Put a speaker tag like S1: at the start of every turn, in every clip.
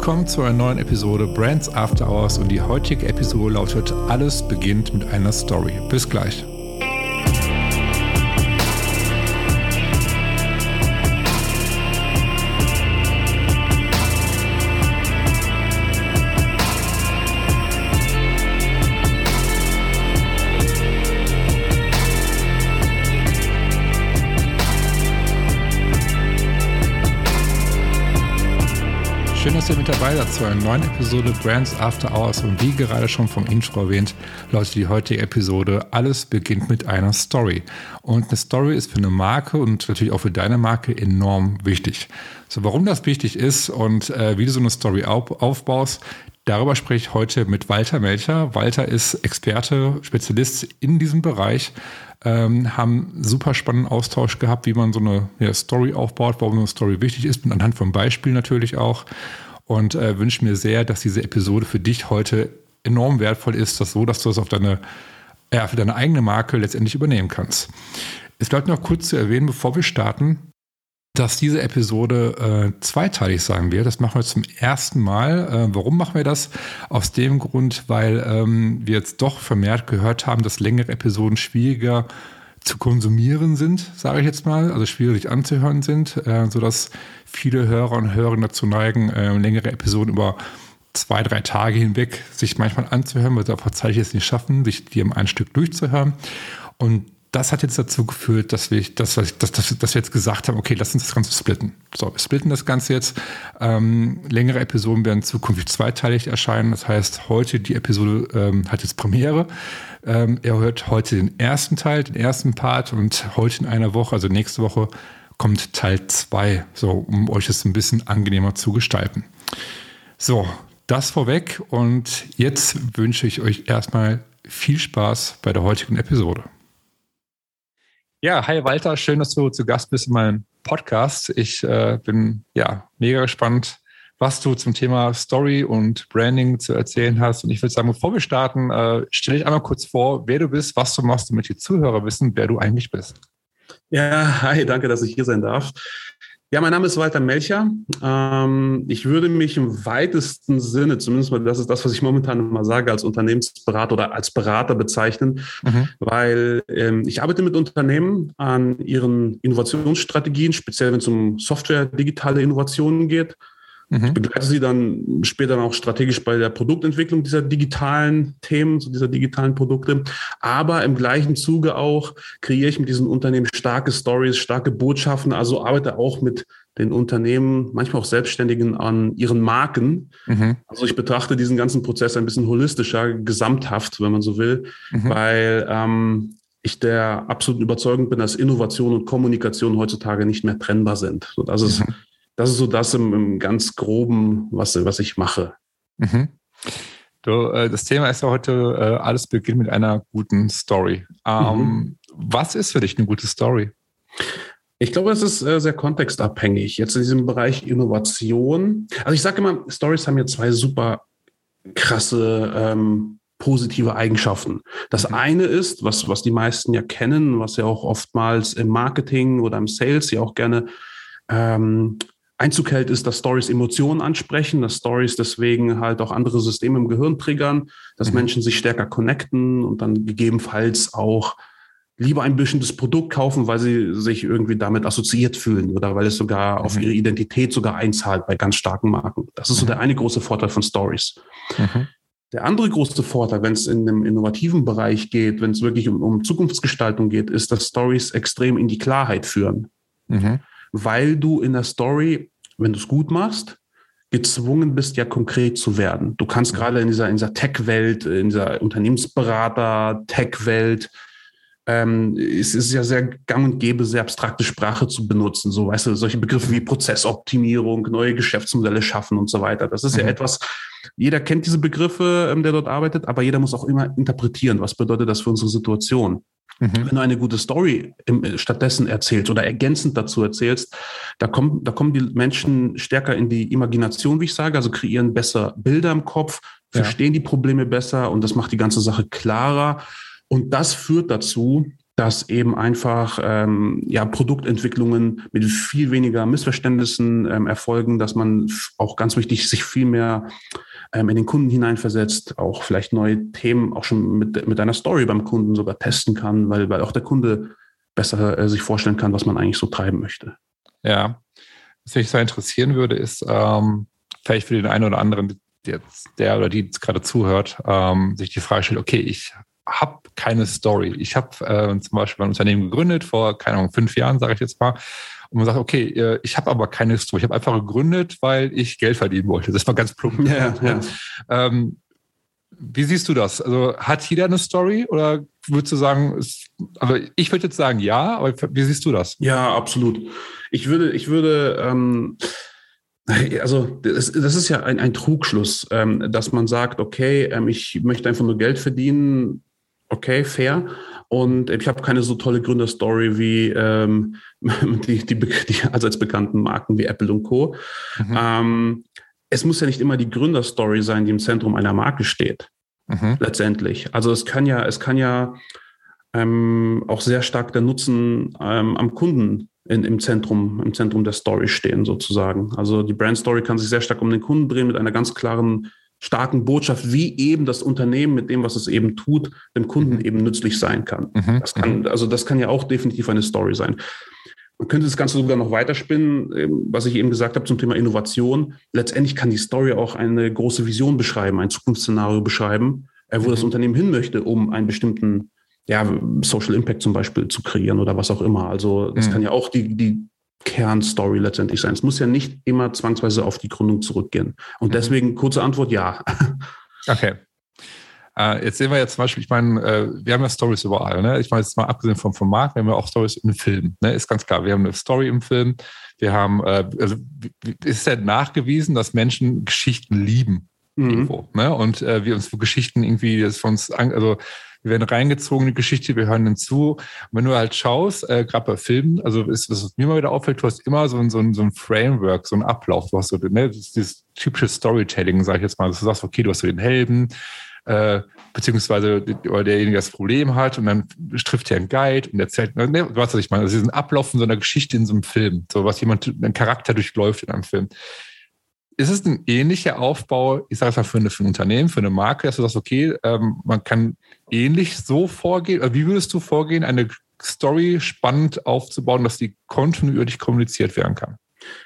S1: willkommen zu einer neuen Episode Brands After Hours und die heutige Episode lautet Alles beginnt mit einer Story. Bis gleich. Ihr mit dabei seid zu einer neuen Episode Brands After Hours. Und wie gerade schon vom Intro erwähnt, lautet die heutige Episode Alles beginnt mit einer Story. Und eine Story ist für eine Marke und natürlich auch für deine Marke enorm wichtig. So, warum das wichtig ist und äh, wie du so eine Story auf, aufbaust, Darüber spreche ich heute mit Walter Melcher. Walter ist Experte, Spezialist in diesem Bereich. Ähm, haben super spannenden Austausch gehabt, wie man so eine ja, Story aufbaut, warum so eine Story wichtig ist, und anhand von Beispielen natürlich auch. Und äh, wünsche mir sehr, dass diese Episode für dich heute enorm wertvoll ist, dass so, dass du das auf deine, ja, für deine eigene Marke letztendlich übernehmen kannst. Es bleibt noch kurz zu erwähnen, bevor wir starten, dass diese Episode äh, zweiteilig sein wird. Das machen wir zum ersten Mal. Äh, warum machen wir das? Aus dem Grund, weil ähm, wir jetzt doch vermehrt gehört haben, dass längere Episoden schwieriger zu konsumieren sind, sage ich jetzt mal, also schwierig anzuhören sind, äh, sodass viele Hörer und Hörerinnen dazu neigen, äh, längere Episoden über zwei, drei Tage hinweg sich manchmal anzuhören, weil sie einfach zeitlich es nicht schaffen, sich die im ein Stück durchzuhören. Und das hat jetzt dazu geführt, dass wir, dass, dass, dass, dass wir jetzt gesagt haben, okay, lass uns das Ganze splitten. So, wir splitten das Ganze jetzt. Ähm, längere Episoden werden zukünftig zweiteilig erscheinen. Das heißt, heute die Episode ähm, hat jetzt Premiere. Ähm, er hört heute den ersten Teil, den ersten Part und heute in einer Woche, also nächste Woche, kommt Teil 2, so um euch es ein bisschen angenehmer zu gestalten. So, das vorweg und jetzt wünsche ich euch erstmal viel Spaß bei der heutigen Episode. Ja, hi Walter, schön, dass du zu Gast bist in meinem Podcast. Ich äh, bin ja mega gespannt, was du zum Thema Story und Branding zu erzählen hast. Und ich würde sagen, bevor wir starten, äh, stelle ich einmal kurz vor, wer du bist, was du machst, damit die Zuhörer wissen, wer du eigentlich bist.
S2: Ja, hi, danke, dass ich hier sein darf. Ja, mein Name ist Walter Melcher. Ähm, ich würde mich im weitesten Sinne, zumindest mal das ist das, was ich momentan immer sage, als Unternehmensberater oder als Berater bezeichnen, mhm. weil ähm, ich arbeite mit Unternehmen an ihren Innovationsstrategien, speziell wenn es um Software, digitale Innovationen geht. Mhm. Ich begleite sie dann später auch strategisch bei der Produktentwicklung dieser digitalen Themen, dieser digitalen Produkte. Aber im gleichen Zuge auch kreiere ich mit diesen Unternehmen starke Stories, starke Botschaften. Also arbeite auch mit den Unternehmen, manchmal auch Selbstständigen an ihren Marken. Mhm. Also ich betrachte diesen ganzen Prozess ein bisschen holistischer, gesamthaft, wenn man so will, mhm. weil ähm, ich der absoluten Überzeugung bin, dass Innovation und Kommunikation heutzutage nicht mehr trennbar sind. So, das ist mhm das ist so das im, im ganz groben, was, was ich mache. Mhm.
S1: Du, äh, das Thema ist ja heute, äh, alles beginnt mit einer guten Story. Ähm, mhm. Was ist für dich eine gute Story?
S2: Ich glaube, es ist äh, sehr kontextabhängig. Jetzt in diesem Bereich Innovation. Also ich sage immer, Stories haben ja zwei super krasse ähm, positive Eigenschaften. Das mhm. eine ist, was, was die meisten ja kennen, was ja auch oftmals im Marketing oder im Sales ja auch gerne ähm, Einzug hält, ist, dass Stories Emotionen ansprechen, dass Stories deswegen halt auch andere Systeme im Gehirn triggern, dass mhm. Menschen sich stärker connecten und dann gegebenenfalls auch lieber ein bestimmtes Produkt kaufen, weil sie sich irgendwie damit assoziiert fühlen oder weil es sogar mhm. auf ihre Identität sogar einzahlt bei ganz starken Marken. Das ist so mhm. der eine große Vorteil von Stories. Mhm. Der andere große Vorteil, wenn es in dem innovativen Bereich geht, wenn es wirklich um, um, Zukunftsgestaltung geht, ist, dass Stories extrem in die Klarheit führen. Mhm. Weil du in der Story wenn du es gut machst, gezwungen bist, ja konkret zu werden. Du kannst gerade in dieser, in dieser Tech-Welt, in dieser Unternehmensberater-Tech-Welt, ähm, es ist ja sehr gang und gäbe, sehr abstrakte Sprache zu benutzen. So, weißt du, solche Begriffe wie Prozessoptimierung, neue Geschäftsmodelle schaffen und so weiter. Das ist mhm. ja etwas, jeder kennt diese Begriffe, ähm, der dort arbeitet, aber jeder muss auch immer interpretieren. Was bedeutet das für unsere Situation? Mhm. Wenn du eine gute Story im, äh, stattdessen erzählst oder ergänzend dazu erzählst, da kommen, da kommen die Menschen stärker in die Imagination, wie ich sage, also kreieren besser Bilder im Kopf, verstehen ja. die Probleme besser und das macht die ganze Sache klarer. Und das führt dazu, dass eben einfach ähm, ja, Produktentwicklungen mit viel weniger Missverständnissen ähm, erfolgen, dass man auch ganz wichtig sich viel mehr ähm, in den Kunden hineinversetzt, auch vielleicht neue Themen auch schon mit, mit einer Story beim Kunden sogar testen kann, weil, weil auch der Kunde besser äh, sich vorstellen kann, was man eigentlich so treiben möchte.
S1: Ja, was mich sehr interessieren würde, ist ähm, vielleicht für den einen oder anderen, jetzt der oder die jetzt gerade zuhört, ähm, sich die Frage stellt, okay, ich habe keine Story. Ich habe äh, zum Beispiel ein Unternehmen gegründet vor, keine Ahnung, fünf Jahren, sage ich jetzt mal. Und man sagt, okay, äh, ich habe aber keine Story. Ich habe einfach gegründet, weil ich Geld verdienen wollte. Das war ganz plump. Ja, ja. Ähm, wie siehst du das? Also hat jeder eine Story oder würdest du sagen, ist, also ich würde jetzt sagen ja, aber wie siehst du das?
S2: Ja, absolut. Ich würde, ich würde, ähm, also das, das ist ja ein, ein Trugschluss, ähm, dass man sagt, okay, ähm, ich möchte einfach nur Geld verdienen, okay, fair. Und ich habe keine so tolle Gründerstory wie ähm, die, die, die allseits bekannten Marken wie Apple und Co. Mhm. Ähm, es muss ja nicht immer die Gründerstory sein, die im Zentrum einer Marke steht. Mhm. Letztendlich. Also es kann ja, es kann ja ähm, auch sehr stark der Nutzen ähm, am Kunden in, im Zentrum, im Zentrum der Story stehen, sozusagen. Also die Brand Story kann sich sehr stark um den Kunden drehen mit einer ganz klaren starken Botschaft, wie eben das Unternehmen mit dem, was es eben tut, dem Kunden mhm. eben nützlich sein kann. Mhm. Das kann. Mhm. Also das kann ja auch definitiv eine Story sein. Man könnte das Ganze sogar noch weiterspinnen, ähm, was ich eben gesagt habe zum Thema Innovation. Letztendlich kann die Story auch eine große Vision beschreiben, ein Zukunftsszenario beschreiben, äh, wo mhm. das Unternehmen hin möchte, um einen bestimmten ja, Social Impact zum Beispiel zu kreieren oder was auch immer. Also das mhm. kann ja auch die, die Kernstory letztendlich sein. Es muss ja nicht immer zwangsweise auf die Gründung zurückgehen. Und mhm. deswegen kurze Antwort, ja.
S1: Okay. Äh, jetzt sehen wir ja zum Beispiel, ich meine, äh, wir haben ja Stories überall. Ne? Ich meine, jetzt mal abgesehen vom Format, wir haben ja auch Stories im Film. Ne? Ist ganz klar, wir haben eine Story im Film. Wir haben, äh, also ist ja nachgewiesen, dass Menschen Geschichten lieben. Mhm. Irgendwo, ne? Und wir uns für Geschichten irgendwie, das von uns, an, also wir werden reingezogen in die Geschichte, wir hören hinzu. Und wenn du halt schaust, äh, gerade bei Filmen, also ist, was mir mal wieder auffällt, du hast immer so ein, so ein, so ein Framework, so ein Ablauf. Du hast so, ne, dieses typische Storytelling, sag ich jetzt mal. Dass du sagst, okay, du hast so den Helden, äh, beziehungsweise oder derjenige das Problem hat und dann trifft er einen Guide und erzählt, ne, was ich meine, also diesen Ablauf von so einer Geschichte in so einem Film, so was jemand, ein Charakter durchläuft in einem Film ist es ein ähnlicher Aufbau, ich sage es mal, für, eine, für ein Unternehmen, für eine Marke, dass du sagst, okay, ähm, man kann ähnlich so vorgehen? Oder wie würdest du vorgehen, eine Story spannend aufzubauen, dass die kontinuierlich kommuniziert werden kann?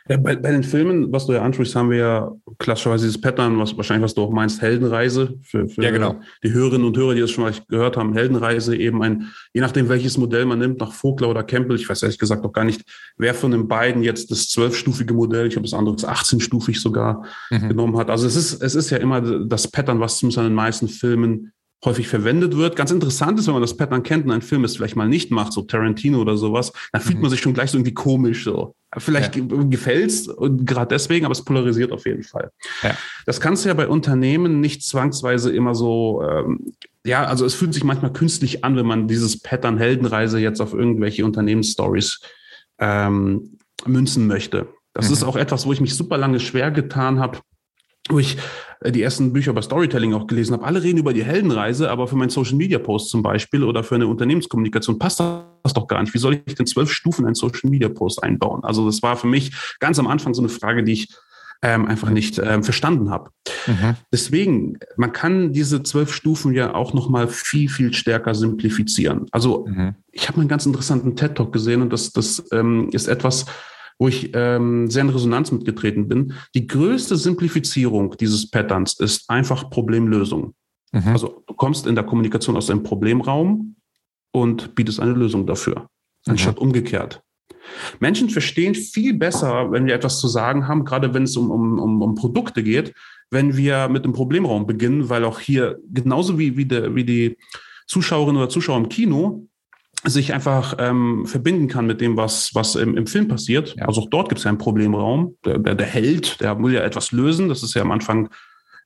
S2: Ja, bei, bei den Filmen, was du ja ansprichst, haben wir ja klassischerweise dieses Pattern, was wahrscheinlich, was du auch meinst, Heldenreise. Für, für
S1: ja, genau.
S2: die Hörerinnen und Hörer, die das schon mal gehört haben, Heldenreise eben ein, je nachdem, welches Modell man nimmt, nach Vogler oder Campbell, ich weiß ehrlich gesagt auch gar nicht, wer von den beiden jetzt das zwölfstufige Modell, ich habe das andere 18-stufig sogar mhm. genommen hat. Also es ist, es ist ja immer das Pattern, was zumindest an den meisten Filmen häufig verwendet wird. Ganz interessant ist, wenn man das Pattern kennt und ein Film es vielleicht mal nicht macht, so Tarantino oder sowas, dann fühlt mhm. man sich schon gleich so irgendwie komisch so. Vielleicht ja. gefällt's und gerade deswegen, aber es polarisiert auf jeden Fall. Ja. Das kannst du ja bei Unternehmen nicht zwangsweise immer so, ähm, ja, also es fühlt sich manchmal künstlich an, wenn man dieses Pattern Heldenreise jetzt auf irgendwelche Unternehmensstories ähm, münzen möchte. Das mhm. ist auch etwas, wo ich mich super lange schwer getan habe, wo ich äh, die ersten Bücher über Storytelling auch gelesen habe. Alle reden über die Heldenreise, aber für meinen Social Media Post zum Beispiel oder für eine Unternehmenskommunikation passt das doch gar nicht. Wie soll ich denn zwölf Stufen einen Social Media Post einbauen? Also das war für mich ganz am Anfang so eine Frage, die ich ähm, einfach nicht ähm, verstanden habe. Mhm. Deswegen, man kann diese zwölf Stufen ja auch noch mal viel, viel stärker simplifizieren. Also mhm. ich habe einen ganz interessanten TED Talk gesehen und das, das ähm, ist etwas, wo ich ähm, sehr in Resonanz mitgetreten bin. Die größte Simplifizierung dieses Patterns ist einfach Problemlösung. Mhm. Also du kommst in der Kommunikation aus einem Problemraum und bietest eine Lösung dafür, anstatt mhm. umgekehrt. Menschen verstehen viel besser, wenn wir etwas zu sagen haben, gerade wenn es um, um, um, um Produkte geht, wenn wir mit dem Problemraum beginnen, weil auch hier genauso wie, wie, der, wie die Zuschauerinnen oder Zuschauer im Kino sich einfach ähm, verbinden kann mit dem, was, was im, im Film passiert. Ja. Also auch dort gibt es ja einen Problemraum. Der, der, der Held, der will ja etwas lösen. Das ist ja am Anfang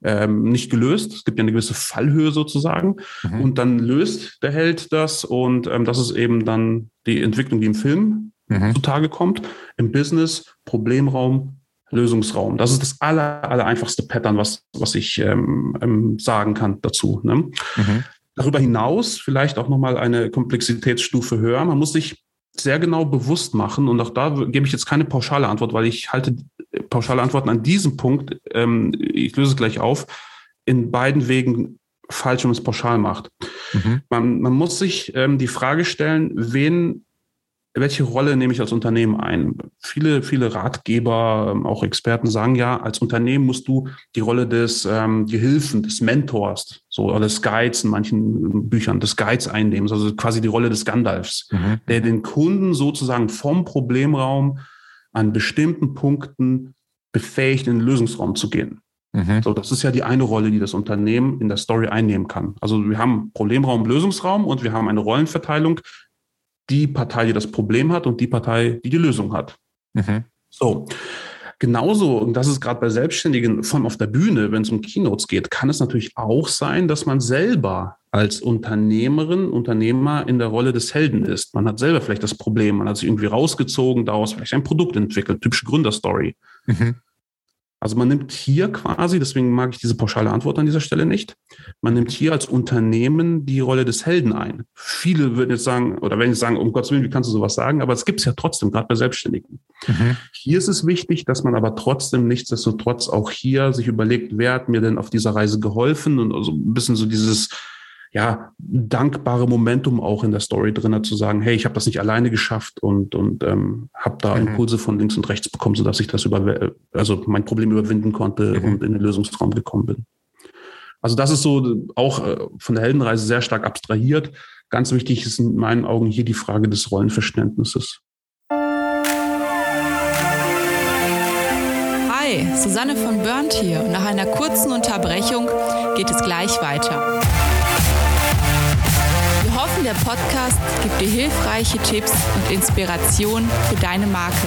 S2: ähm, nicht gelöst. Es gibt ja eine gewisse Fallhöhe sozusagen. Mhm. Und dann löst der Held das. Und ähm, das ist eben dann die Entwicklung, die im Film mhm. zutage kommt. Im Business, Problemraum, Lösungsraum. Das ist das aller, aller einfachste Pattern, was, was ich ähm, ähm sagen kann dazu. Ne? Mhm. Darüber hinaus vielleicht auch nochmal eine Komplexitätsstufe höher. Man muss sich sehr genau bewusst machen und auch da gebe ich jetzt keine pauschale Antwort, weil ich halte pauschale Antworten an diesem Punkt, ähm, ich löse es gleich auf, in beiden Wegen falsch, wenn man es pauschal macht. Mhm. Man, man muss sich ähm, die Frage stellen, wen welche Rolle nehme ich als Unternehmen ein? Viele, viele Ratgeber, ähm, auch Experten sagen ja, als Unternehmen musst du die Rolle des ähm, Gehilfen, des Mentors, so oder des Guides in manchen Büchern, des Guides einnehmen, also quasi die Rolle des Gandalfs, mhm. der den Kunden sozusagen vom Problemraum an bestimmten Punkten befähigt, in den Lösungsraum zu gehen. Mhm. So, das ist ja die eine Rolle, die das Unternehmen in der Story einnehmen kann. Also wir haben Problemraum, Lösungsraum und wir haben eine Rollenverteilung, die Partei, die das Problem hat und die Partei, die die Lösung hat. Mhm. So. Genauso, und das ist gerade bei Selbstständigen, von auf der Bühne, wenn es um Keynotes geht, kann es natürlich auch sein, dass man selber als Unternehmerin, Unternehmer in der Rolle des Helden ist. Man hat selber vielleicht das Problem, man hat sich irgendwie rausgezogen, daraus vielleicht ein Produkt entwickelt, typische Gründerstory. Mhm. Also man nimmt hier quasi, deswegen mag ich diese pauschale Antwort an dieser Stelle nicht, man nimmt hier als Unternehmen die Rolle des Helden ein. Viele würden jetzt sagen, oder wenn ich sagen, um Gottes Willen, wie kannst du sowas sagen? Aber es gibt es ja trotzdem, gerade bei Selbstständigen. Mhm. Hier ist es wichtig, dass man aber trotzdem nichtsdestotrotz auch hier sich überlegt, wer hat mir denn auf dieser Reise geholfen und also ein bisschen so dieses, ja, dankbare Momentum auch in der Story drin zu sagen, hey, ich habe das nicht alleine geschafft und, und ähm, habe da mhm. Impulse von links und rechts bekommen, sodass ich das über, also mein Problem überwinden konnte mhm. und in den Lösungsraum gekommen bin. Also das ist so auch äh, von der Heldenreise sehr stark abstrahiert. Ganz wichtig ist in meinen Augen hier die Frage des Rollenverständnisses.
S3: Hi, Susanne von Burnt hier und nach einer kurzen Unterbrechung geht es gleich weiter der Podcast gibt dir hilfreiche Tipps und Inspiration für deine Marke.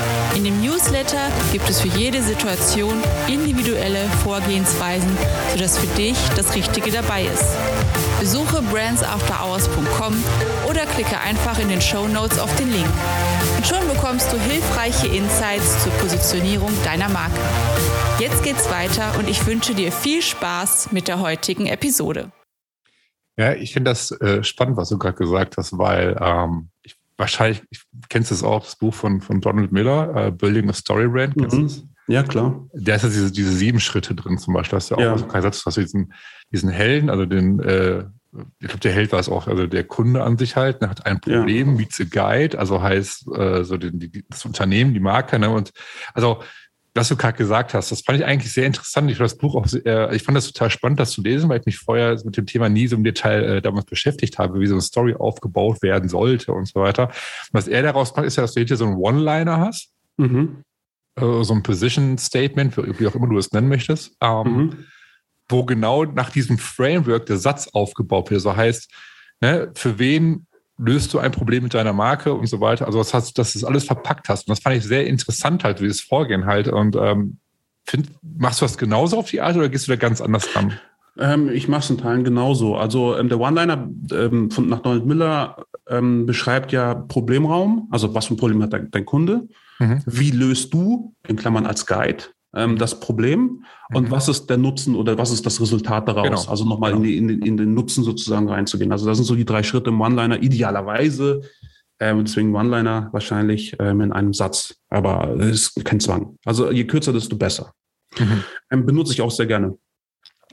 S3: In dem Newsletter gibt es für jede Situation individuelle Vorgehensweisen, sodass für dich das Richtige dabei ist. Besuche brandsafterhours.com oder klicke einfach in den Show Notes auf den Link. Und schon bekommst du hilfreiche Insights zur Positionierung deiner Marke. Jetzt geht's weiter und ich wünsche dir viel Spaß mit der heutigen Episode.
S1: Ja, ich finde das äh, spannend, was du gerade gesagt hast, weil ähm, wahrscheinlich, ich, kennst du das auch, das Buch von, von Donald Miller, uh, Building a Story Brand, kennst
S2: mhm. du Ja, klar.
S1: Da ist ja diese, diese sieben Schritte drin zum Beispiel. Das ist ja auch ja. so kein Satz, dass du diesen, diesen Helden, also den, äh, ich glaube, der Held war es auch, also der Kunde an sich halt, ne, hat ein Problem, ja. meets a Guide, also heißt äh, so den, die, das Unternehmen, die Marke, ne, und also was du gerade gesagt hast, das fand ich eigentlich sehr interessant. Ich fand das Buch auch, sehr, ich fand das total spannend, das zu lesen, weil ich mich vorher mit dem Thema nie so im Detail äh, damals beschäftigt habe, wie so eine Story aufgebaut werden sollte und so weiter. Was er daraus macht, ist ja, dass du hinter so einen One-Liner hast, mhm. äh, so ein Position Statement, wie auch immer du es nennen möchtest, ähm, mhm. wo genau nach diesem Framework der Satz aufgebaut wird. So heißt, ne, für wen löst du ein Problem mit deiner Marke und so weiter. Also das heißt, dass du das alles verpackt hast. Und das fand ich sehr interessant halt, wie das Vorgehen halt. Und ähm, find, machst du das genauso auf die Art oder gehst du da ganz anders ran?
S2: Ähm, ich mache es in Teilen genauso. Also ähm, der One-Liner ähm, von nach Donald Miller ähm, beschreibt ja Problemraum, also was für ein Problem hat dein, dein Kunde, mhm. wie löst du, in Klammern als Guide, ähm, das Problem und mhm. was ist der Nutzen oder was ist das Resultat daraus? Genau. Also nochmal genau. in, in, in, den Nutzen sozusagen reinzugehen. Also das sind so die drei Schritte im One-Liner idealerweise. Ähm, deswegen One-Liner wahrscheinlich ähm, in einem Satz. Aber es ist kein Zwang. Also je kürzer, desto besser. Mhm. Ähm, benutze ich auch sehr gerne.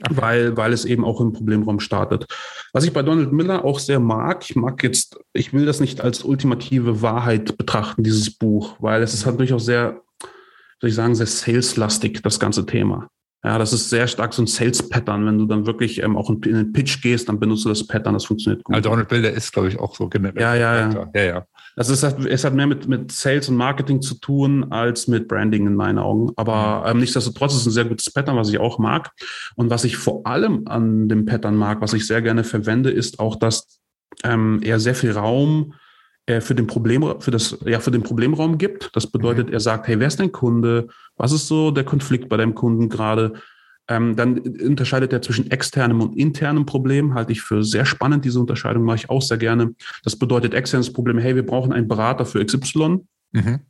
S2: Weil, weil es eben auch im Problemraum startet. Was ich bei Donald Miller auch sehr mag, ich mag jetzt, ich will das nicht als ultimative Wahrheit betrachten, dieses Buch, weil es ist halt durchaus sehr soll ich sagen, sehr saleslastig, das ganze Thema. Ja, das ist sehr stark so ein Sales-Pattern. Wenn du dann wirklich ähm, auch in, den Pitch gehst, dann benutzt du das Pattern, das funktioniert
S1: gut. Also Donald Bilder ist, glaube ich, auch so
S2: generell. Ja, ja, ja. ja, ja. Das ist, es hat mehr mit, mit Sales und Marketing zu tun als mit Branding in meinen Augen. Aber mhm. ähm, nichtsdestotrotz ist es ein sehr gutes Pattern, was ich auch mag. Und was ich vor allem an dem Pattern mag, was ich sehr gerne verwende, ist auch, dass ähm, er sehr viel Raum für den Problem, für das, ja, für den Problemraum gibt. Das bedeutet, mhm. er sagt, hey, wer ist dein Kunde? Was ist so der Konflikt bei deinem Kunden gerade? Ähm, dann unterscheidet er zwischen externem und internem Problem, halte ich für sehr spannend. Diese Unterscheidung mache ich auch sehr gerne. Das bedeutet externes Problem, hey, wir brauchen einen Berater für XY. Mhm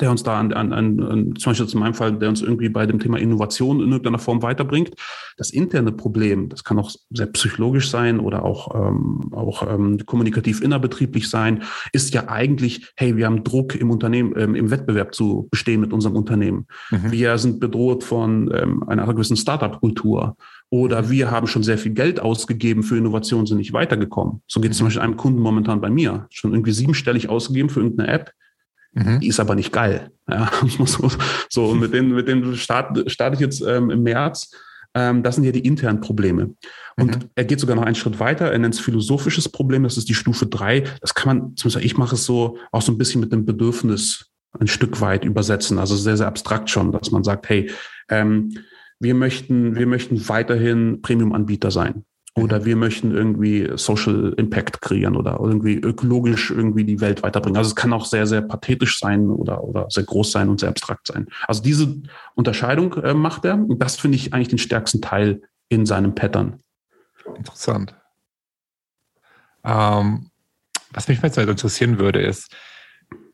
S2: der uns da an, an, an, zum Beispiel in meinem Fall, der uns irgendwie bei dem Thema Innovation in irgendeiner Form weiterbringt. Das interne Problem, das kann auch sehr psychologisch sein oder auch, ähm, auch ähm, kommunikativ innerbetrieblich sein, ist ja eigentlich, hey, wir haben Druck im Unternehmen, ähm, im Wettbewerb zu bestehen mit unserem Unternehmen. Mhm. Wir sind bedroht von ähm, einer gewissen Startup-Kultur. Oder mhm. wir haben schon sehr viel Geld ausgegeben für Innovationen, sind nicht weitergekommen. So geht es zum mhm. Beispiel einem Kunden momentan bei mir. Schon irgendwie siebenstellig ausgegeben für irgendeine App Mhm. Die ist aber nicht geil. Ja, so, mit denen, mit denen starte, starte ich jetzt ähm, im März. Ähm, das sind ja die internen Probleme. Und mhm. er geht sogar noch einen Schritt weiter. Er nennt es philosophisches Problem. Das ist die Stufe drei. Das kann man, zumindest ich mache es so, auch so ein bisschen mit dem Bedürfnis ein Stück weit übersetzen. Also sehr, sehr abstrakt schon, dass man sagt, hey, ähm, wir möchten, wir möchten weiterhin Premium-Anbieter sein. Oder mhm. wir möchten irgendwie Social Impact kreieren oder irgendwie ökologisch irgendwie die Welt weiterbringen. Also es kann auch sehr, sehr pathetisch sein oder, oder sehr groß sein und sehr abstrakt sein. Also diese Unterscheidung äh, macht er. Und das finde ich eigentlich den stärksten Teil in seinem Pattern.
S1: Interessant. Ähm, was mich jetzt interessieren würde, ist,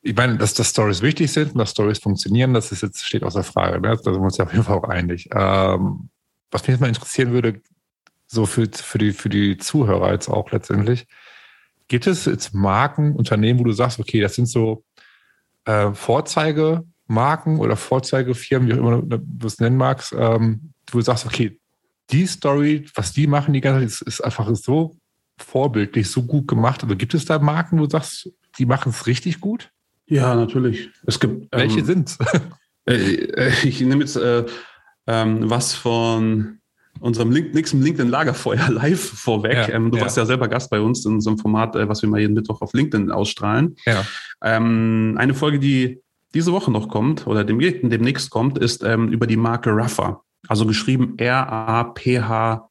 S1: ich meine, dass, dass Stories wichtig sind und dass Stories funktionieren, das ist jetzt, steht außer Frage. Ne? Da sind wir uns ja auf jeden Fall auch einig. Ähm, was mich jetzt mal interessieren würde, so für, für, die, für die Zuhörer jetzt auch letztendlich. Gibt es jetzt Marken, Unternehmen, wo du sagst, okay, das sind so äh, Vorzeigemarken oder Vorzeigefirmen, wie auch immer du es nennen magst, ähm, wo du sagst, okay, die Story, was die machen die ganze Zeit, ist, ist einfach so vorbildlich, so gut gemacht. Also gibt es da Marken, wo du sagst, die machen es richtig gut?
S2: Ja, natürlich. Es gibt.
S1: Welche ähm, sind
S2: äh, äh, Ich nehme jetzt äh, ähm, was von unserem Link, nächsten LinkedIn Lagerfeuer live vorweg. Ja, ähm, du ja. warst ja selber Gast bei uns in unserem Format, äh, was wir mal jeden Mittwoch auf LinkedIn ausstrahlen. Ja. Ähm, eine Folge, die diese Woche noch kommt oder dem, demnächst kommt, ist ähm, über die Marke Ruffer. Also geschrieben R-A-P-H-A.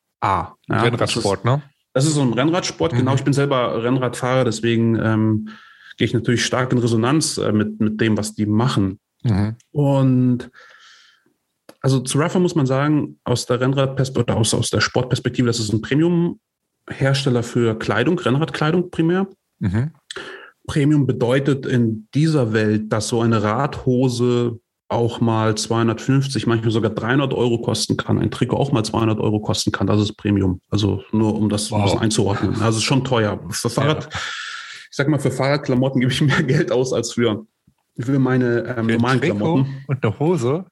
S1: Rennradsport, ne?
S2: Das ist so ein Rennradsport, genau. mhm. genau. Ich bin selber Rennradfahrer, deswegen ähm, gehe ich natürlich stark in Resonanz äh, mit, mit dem, was die machen. Mhm. Und also zu Rafa muss man sagen, aus der Rennradperspektive, aus, aus der Sportperspektive, das ist ein Premium-Hersteller für Kleidung, Rennradkleidung primär. Mhm. Premium bedeutet in dieser Welt, dass so eine Radhose auch mal 250, manchmal sogar 300 Euro kosten kann, ein Trikot auch mal 200 Euro kosten kann, das ist Premium. Also nur um das wow. einzuordnen. Also es ist schon teuer. Für Fahrrad, ja. ich sag mal, für Fahrradklamotten gebe ich mehr Geld aus als für, für meine ähm, normalen Trikot Klamotten.
S1: Und eine Hose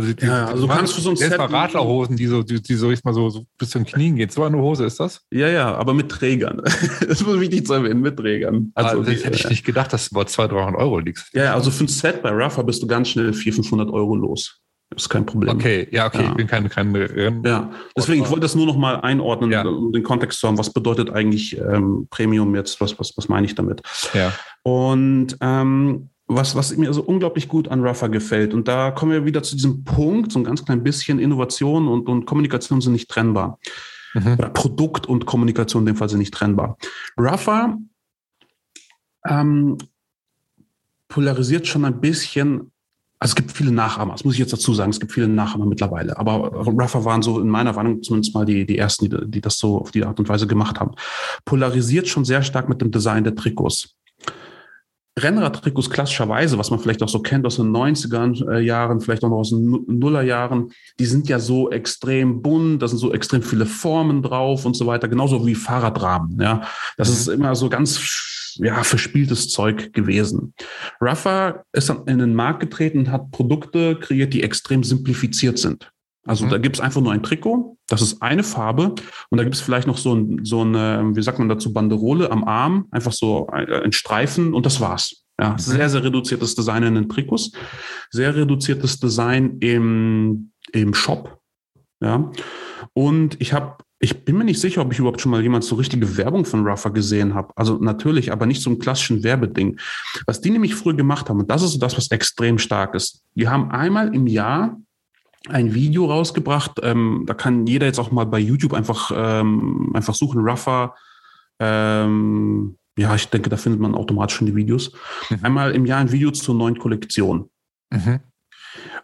S2: also, die, ja, also du kannst für so ein
S1: Set. Radlerhosen, die so, die, die so, ich mal so, so bis zum Knien geht. So eine Hose ist das?
S2: Ja, ja, aber mit Trägern. das muss wichtig zu erwähnen, mit Trägern.
S1: Also, also das hätte ich nicht gedacht, dass du bei 200, 300 Euro liegst.
S2: Ja, also für ein Set bei Ruffer bist du ganz schnell 400, 500 Euro los. Das ist kein Problem.
S1: Okay, ja, okay, ja. ich bin kein, kein
S2: Rennen. Ja, deswegen, ich wollte das nur noch mal einordnen, ja. um den Kontext zu haben. Was bedeutet eigentlich ähm, Premium jetzt? Was, was, was meine ich damit? Ja. Und ähm, was, was mir so unglaublich gut an Ruffer gefällt. Und da kommen wir wieder zu diesem Punkt, so ein ganz klein bisschen Innovation und, und Kommunikation sind nicht trennbar. Mhm. Produkt und Kommunikation in dem Fall sind nicht trennbar. Ruffer ähm, polarisiert schon ein bisschen, also es gibt viele Nachahmer, das muss ich jetzt dazu sagen, es gibt viele Nachahmer mittlerweile, aber Ruffer waren so in meiner Warnung zumindest mal die, die ersten, die, die das so auf die Art und Weise gemacht haben. Polarisiert schon sehr stark mit dem Design der Trikots. Rennradtrikots klassischerweise, was man vielleicht auch so kennt aus den 90er äh, Jahren, vielleicht auch noch aus den Nullerjahren, die sind ja so extrem bunt, da sind so extrem viele Formen drauf und so weiter, genauso wie Fahrradrahmen. Ja, das mhm. ist immer so ganz ja, verspieltes Zeug gewesen. Rafa ist dann in den Markt getreten und hat Produkte kreiert, die extrem simplifiziert sind. Also mhm. da gibt es einfach nur ein Trikot, das ist eine Farbe und da gibt es vielleicht noch so, ein, so eine, wie sagt man dazu, Banderole am Arm, einfach so ein, ein Streifen und das war's. Ja, mhm. sehr, sehr reduziertes Design in den Trikots, sehr reduziertes Design im, im Shop. Ja, und ich habe ich bin mir nicht sicher, ob ich überhaupt schon mal jemand so richtige Werbung von Ruffer gesehen habe. Also natürlich, aber nicht so ein klassischen Werbeding. Was die nämlich früher gemacht haben, und das ist das, was extrem stark ist. Die haben einmal im Jahr ein Video rausgebracht. Ähm, da kann jeder jetzt auch mal bei YouTube einfach, ähm, einfach suchen, Ruffer. Ähm, ja, ich denke, da findet man automatisch schon die Videos. Mhm. Einmal im Jahr ein Video zur neuen Kollektion. Mhm.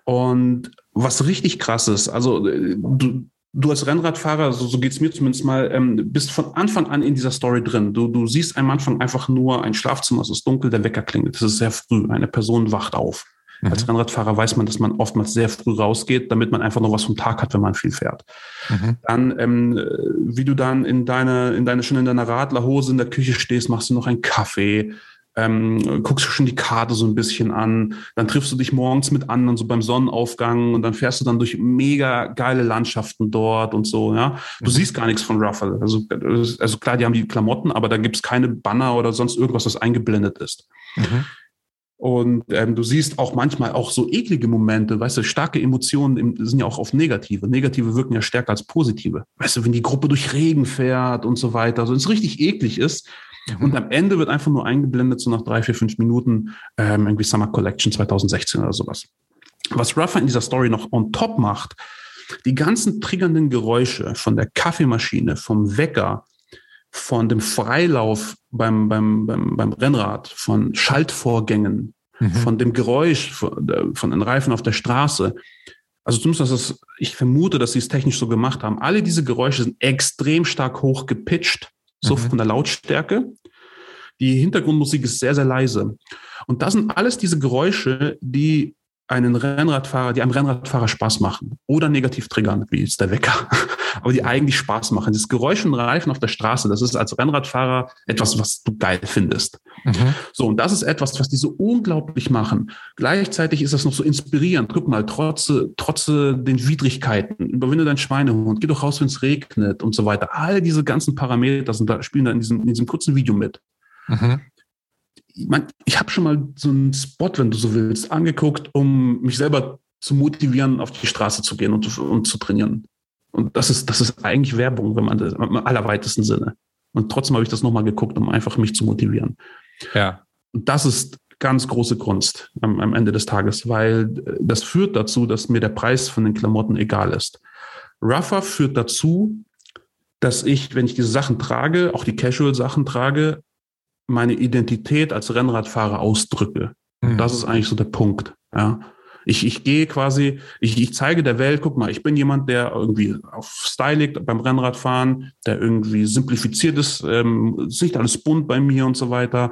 S2: Und was richtig krass ist, also äh, du, du als Rennradfahrer, so, so geht es mir zumindest mal, ähm, bist von Anfang an in dieser Story drin. Du, du siehst am Anfang einfach nur ein Schlafzimmer, es ist dunkel, der Wecker klingelt. Das ist sehr früh. Eine Person wacht auf. Mhm. Als Rennradfahrer weiß man, dass man oftmals sehr früh rausgeht, damit man einfach noch was vom Tag hat, wenn man viel fährt. Mhm. Dann, ähm, wie du dann in deine, in deine, schon in deiner Radlerhose in der Küche stehst, machst du noch einen Kaffee, ähm, guckst du schon die Karte so ein bisschen an, dann triffst du dich morgens mit anderen, so beim Sonnenaufgang und dann fährst du dann durch mega geile Landschaften dort und so, ja. Du mhm. siehst gar nichts von Ruffle. Also, also klar, die haben die Klamotten, aber da gibt es keine Banner oder sonst irgendwas, das eingeblendet ist. Mhm. Und ähm, du siehst auch manchmal auch so eklige Momente, weißt du, starke Emotionen sind ja auch auf negative. Negative wirken ja stärker als positive. Weißt du, wenn die Gruppe durch Regen fährt und so weiter, also wenn es richtig eklig ist, Mhm. Und am Ende wird einfach nur eingeblendet, so nach drei, vier, fünf Minuten, ähm, irgendwie Summer Collection 2016 oder sowas. Was Ruffer in dieser Story noch on top macht, die ganzen triggernden Geräusche von der Kaffeemaschine, vom Wecker, von dem Freilauf beim, beim, beim, beim Rennrad, von Schaltvorgängen, mhm. von dem Geräusch von, von, den Reifen auf der Straße. Also zumindest, dass es, ich vermute, dass sie es technisch so gemacht haben. Alle diese Geräusche sind extrem stark hoch gepitcht so mhm. von der Lautstärke. Die Hintergrundmusik ist sehr, sehr leise. Und das sind alles diese Geräusche, die einen Rennradfahrer, die einem Rennradfahrer Spaß machen oder negativ triggern, wie jetzt der Wecker, aber die eigentlich Spaß machen. Das Geräusch und Reifen auf der Straße, das ist als Rennradfahrer etwas, was du geil findest. Mhm. So, und das ist etwas, was die so unglaublich machen. Gleichzeitig ist das noch so inspirierend. Guck mal, trotz, trotz den Widrigkeiten, überwinde deinen Schweinehund, geh doch raus, wenn es regnet und so weiter. All diese ganzen Parameter sind da, spielen da in diesem, in diesem kurzen Video mit. Mhm ich, mein, ich habe schon mal so einen Spot, wenn du so willst, angeguckt, um mich selber zu motivieren, auf die Straße zu gehen und, und zu trainieren. Und das ist, das ist eigentlich Werbung, wenn man das, im allerweitesten Sinne. Und trotzdem habe ich das nochmal geguckt, um einfach mich zu motivieren. Ja. Und das ist ganz große Kunst am, am, Ende des Tages, weil das führt dazu, dass mir der Preis von den Klamotten egal ist. Ruffer führt dazu, dass ich, wenn ich diese Sachen trage, auch die Casual-Sachen trage, meine Identität als Rennradfahrer ausdrücke. Mhm. Das ist eigentlich so der Punkt. Ja. Ich, ich gehe quasi, ich, ich zeige der Welt, guck mal, ich bin jemand, der irgendwie auf Style liegt beim Rennradfahren, der irgendwie simplifiziert ist, ähm, ist nicht alles bunt bei mir und so weiter,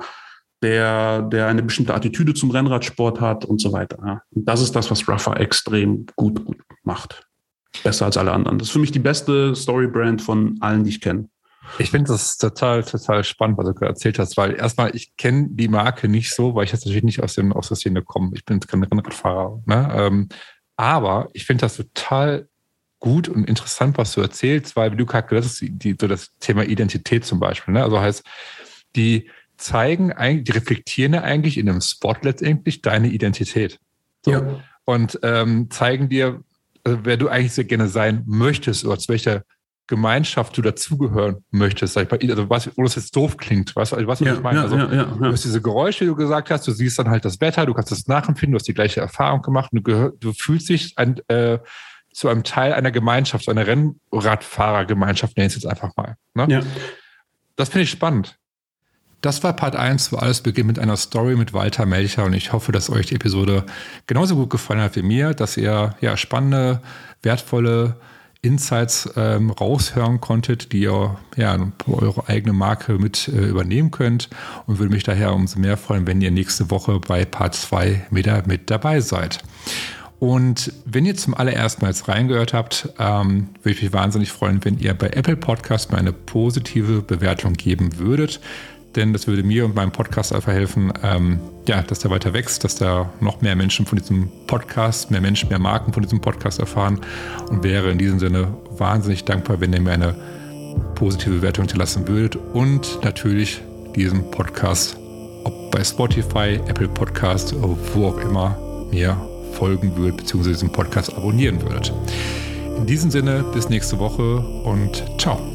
S2: der, der eine bestimmte Attitüde zum Rennradsport hat und so weiter. Ja. Und das ist das, was Ruffer extrem gut, gut macht. Besser als alle anderen. Das ist für mich die beste Storybrand von allen, die ich kenne.
S1: Ich finde das total, total spannend, was du gerade erzählt hast, weil erstmal, ich kenne die Marke nicht so, weil ich jetzt natürlich nicht aus, den, aus der Szene komme. Ich bin kein Rennradfahrer. Ne? Ähm, aber ich finde das total gut und interessant, was du erzählst, weil, wie du gerade gesagt hast, die, so das Thema Identität zum Beispiel. Ne? Also heißt, die zeigen eigentlich, die reflektieren ja eigentlich in einem Spot letztendlich deine Identität. So. Ja. Und ähm, zeigen dir, also wer du eigentlich sehr gerne sein möchtest oder zu welcher Gemeinschaft du dazugehören möchtest, sag ich mal, also was, wo das jetzt doof klingt, weißt du, was ja, ich meine? Ja, also, ja, ja, du hast diese Geräusche, die du gesagt hast, du siehst dann halt das Wetter, du kannst das nachempfinden, du hast die gleiche Erfahrung gemacht und du, gehör, du fühlst dich ein, äh, zu einem Teil einer Gemeinschaft, so einer Rennradfahrergemeinschaft, nenne ich es jetzt einfach mal. Ne? Ja. Das finde ich spannend. Das war Part 1, wo alles beginnt mit einer Story mit Walter Melcher und ich hoffe, dass euch die Episode genauso gut gefallen hat wie mir, dass ihr ja spannende, wertvolle Insights ähm, raushören konntet, die ihr ja, eure eigene Marke mit äh, übernehmen könnt und würde mich daher umso mehr freuen, wenn ihr nächste Woche bei Part 2 wieder mit dabei seid. Und wenn ihr zum allerersten Mal jetzt reingehört habt, ähm, würde ich mich wahnsinnig freuen, wenn ihr bei Apple Podcast mal eine positive Bewertung geben würdet denn das würde mir und meinem Podcast einfach helfen, ähm, ja, dass der weiter wächst, dass da noch mehr Menschen von diesem Podcast, mehr Menschen, mehr Marken von diesem Podcast erfahren und wäre in diesem Sinne wahnsinnig dankbar, wenn ihr mir eine positive Bewertung hinterlassen würdet und natürlich diesen Podcast ob bei Spotify, Apple Podcast, wo auch immer mir folgen würdet, beziehungsweise diesen Podcast abonnieren würdet. In diesem Sinne, bis nächste Woche und ciao.